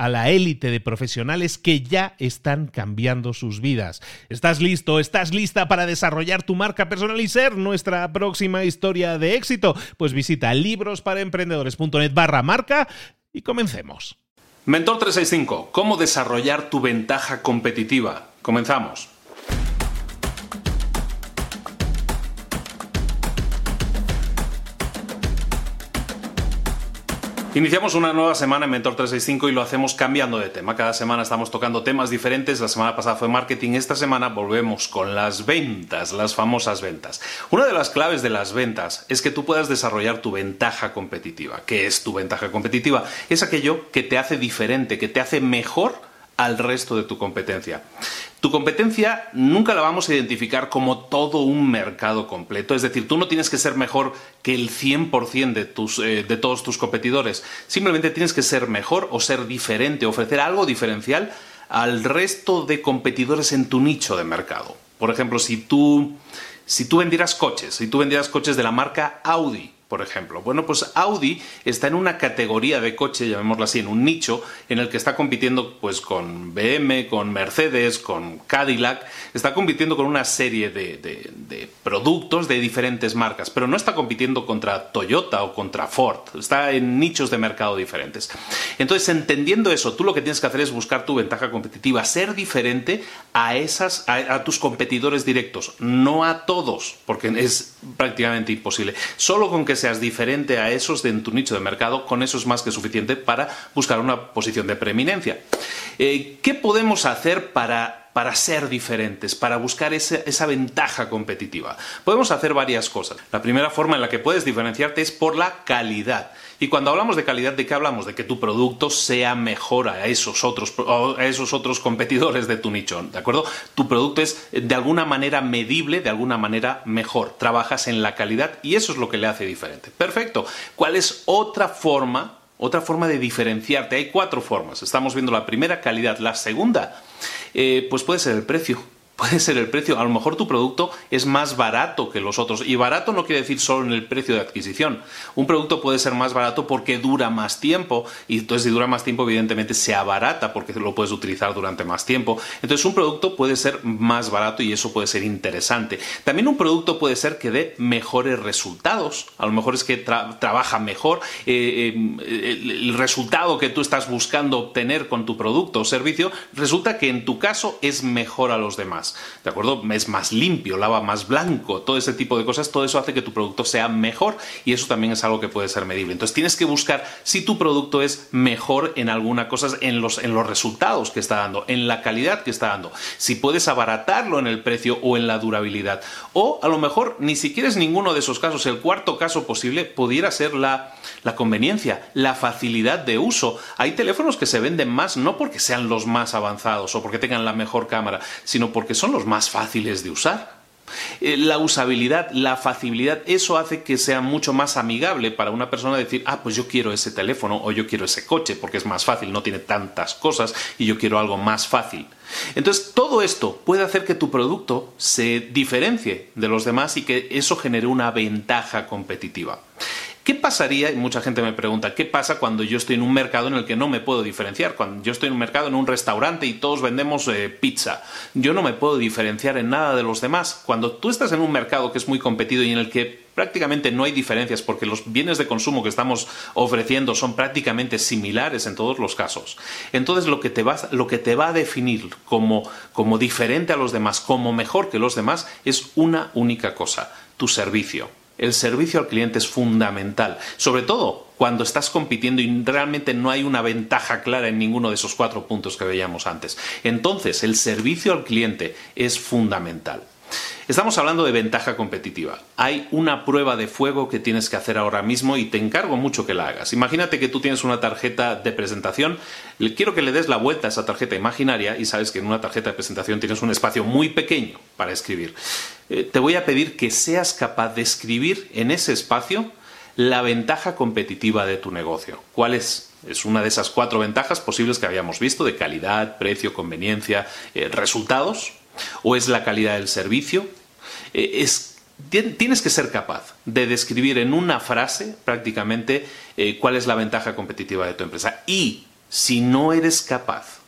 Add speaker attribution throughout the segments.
Speaker 1: a la élite de profesionales que ya están cambiando sus vidas. ¿Estás listo? ¿Estás lista para desarrollar tu marca personal y ser nuestra próxima historia de éxito? Pues visita librosparaemprendedores.net barra marca y comencemos.
Speaker 2: Mentor 365, ¿cómo desarrollar tu ventaja competitiva? Comenzamos. Iniciamos una nueva semana en Mentor 365 y lo hacemos cambiando de tema. Cada semana estamos tocando temas diferentes. La semana pasada fue marketing, esta semana volvemos con las ventas, las famosas ventas. Una de las claves de las ventas es que tú puedas desarrollar tu ventaja competitiva. ¿Qué es tu ventaja competitiva? Es aquello que te hace diferente, que te hace mejor al resto de tu competencia. Tu competencia nunca la vamos a identificar como todo un mercado completo, es decir, tú no tienes que ser mejor que el 100% de, tus, eh, de todos tus competidores, simplemente tienes que ser mejor o ser diferente, ofrecer algo diferencial al resto de competidores en tu nicho de mercado. Por ejemplo, si tú, si tú vendieras coches, si tú vendieras coches de la marca Audi, por ejemplo. Bueno, pues Audi está en una categoría de coche, llamémoslo así, en un nicho en el que está compitiendo pues con BM, con Mercedes, con Cadillac, está compitiendo con una serie de, de, productos de diferentes marcas, pero no está compitiendo contra Toyota o contra Ford, está en nichos de mercado diferentes. Entonces, entendiendo eso, tú lo que tienes que hacer es buscar tu ventaja competitiva, ser diferente a esas a tus competidores directos, no a todos, porque es prácticamente imposible. Solo con que seas diferente a esos de en tu nicho de mercado, con eso es más que suficiente para buscar una posición de preeminencia. Eh, ¿Qué podemos hacer para para ser diferentes, para buscar esa, ventaja competitiva. Podemos hacer varias cosas. La primera forma en la que puedes diferenciarte es por la calidad. Y cuando hablamos de calidad, ¿de qué hablamos? De que tu producto sea mejor a esos otros, a esos otros competidores de tu nicho, ¿de acuerdo? Tu producto es de alguna manera medible, de alguna manera mejor. Trabajas en la calidad y eso es lo que le hace diferente. Perfecto. ¿Cuál es otra forma otra forma de diferenciarte. Hay cuatro formas. Estamos viendo la primera, calidad. La segunda, eh, pues puede ser el precio puede ser el precio. A lo mejor tu producto es más barato que los otros. Y barato no quiere decir solo en el precio de adquisición. Un producto puede ser más barato porque dura más tiempo. Y entonces si dura más tiempo, evidentemente se abarata porque lo puedes utilizar durante más tiempo. Entonces un producto puede ser más barato y eso puede ser interesante. También un producto puede ser que dé mejores resultados. A lo mejor es que trabaja mejor. Eh, eh, el resultado que tú estás buscando obtener con tu producto o servicio resulta que en tu caso es mejor a los demás. ¿De acuerdo? Es más limpio, lava más blanco, todo ese tipo de cosas, todo eso hace que tu producto sea mejor y eso también es algo que puede ser medible. Entonces tienes que buscar si tu producto es mejor en alguna cosa, en los, en los resultados que está dando, en la calidad que está dando, si puedes abaratarlo en el precio o en la durabilidad. O a lo mejor ni siquiera es ninguno de esos casos. El cuarto caso posible pudiera ser la, la conveniencia, la facilidad de uso. Hay teléfonos que se venden más no porque sean los más avanzados o porque tengan la mejor cámara, sino porque son los más fáciles de usar. Eh, la usabilidad, la facilidad, eso hace que sea mucho más amigable para una persona decir, ah, pues yo quiero ese teléfono o yo quiero ese coche porque es más fácil, no tiene tantas cosas y yo quiero algo más fácil. Entonces, todo esto puede hacer que tu producto se diferencie de los demás y que eso genere una ventaja competitiva. ¿Qué pasaría? Y mucha gente me pregunta, ¿qué pasa cuando yo estoy en un mercado en el que no me puedo diferenciar? Cuando yo estoy en un mercado, en un restaurante y todos vendemos eh, pizza. Yo no me puedo diferenciar en nada de los demás. Cuando tú estás en un mercado que es muy competido y en el que prácticamente no hay diferencias porque los bienes de consumo que estamos ofreciendo son prácticamente similares en todos los casos. Entonces lo que te va, lo que te va a definir como, como diferente a los demás, como mejor que los demás, es una única cosa, tu servicio el servicio al cliente es fundamental, sobre todo cuando estás compitiendo y realmente no hay una ventaja clara en ninguno de esos cuatro puntos que veíamos antes. Entonces, el servicio al cliente es fundamental. Estamos hablando de ventaja competitiva. Hay una prueba de fuego que tienes que hacer ahora mismo y te encargo mucho que la hagas. Imagínate que tú tienes una tarjeta de presentación. Quiero que le des la vuelta a esa tarjeta imaginaria y sabes que en una tarjeta de presentación tienes un espacio muy pequeño para escribir. Eh, te voy a pedir que seas capaz de escribir en ese espacio la ventaja competitiva de tu negocio. ¿Cuál es? Es una de esas cuatro ventajas posibles que habíamos visto de calidad, precio, conveniencia, eh, resultados. ¿O es la calidad del servicio? Eh, tienes que ser capaz de describir en una frase prácticamente eh, cuál es la ventaja competitiva de tu empresa. Y si no eres capaz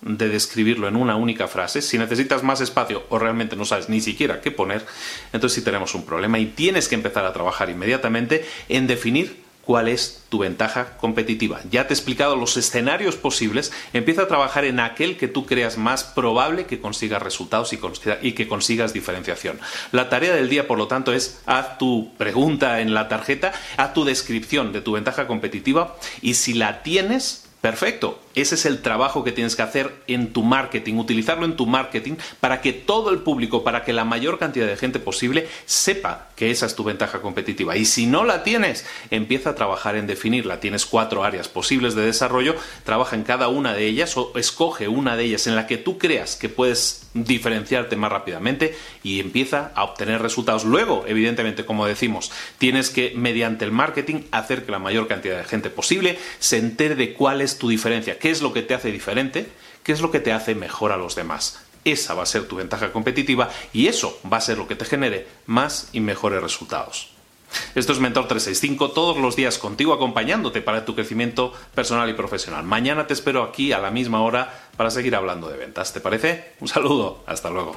Speaker 2: de describirlo en una única frase, si necesitas más espacio o realmente no sabes ni siquiera qué poner, entonces sí tenemos un problema y tienes que empezar a trabajar inmediatamente en definir cuál es tu ventaja competitiva. Ya te he explicado los escenarios posibles, empieza a trabajar en aquel que tú creas más probable que consigas resultados y, que consigas diferenciación. La tarea del día, por lo tanto, es haz tu pregunta en la tarjeta, haz tu descripción de tu ventaja competitiva y si la tienes, Perfecto. Ese es el trabajo que tienes que hacer en tu marketing, utilizarlo en tu marketing para que todo el público, para que la mayor cantidad de gente posible sepa que esa es tu ventaja competitiva. Y si no la tienes, empieza a trabajar en definirla. Tienes cuatro áreas posibles de desarrollo, trabaja en cada una de ellas o escoge una de ellas en la que tú creas que puedes diferenciarte más rápidamente y empieza a obtener resultados. Luego, evidentemente, como decimos, tienes que, mediante el marketing, hacer que la mayor cantidad de gente posible se entere de cuál es tu diferencia, qué es lo que te hace diferente, qué es lo que te hace mejor a los demás. Esa va a ser tu ventaja competitiva y eso va a ser lo que te genere más y mejores resultados. Esto es Mentor 365, todos los días contigo acompañándote para tu crecimiento personal y profesional. Mañana te espero aquí a la misma hora para seguir hablando de ventas. ¿Te parece? Un saludo, hasta luego.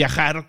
Speaker 1: viajar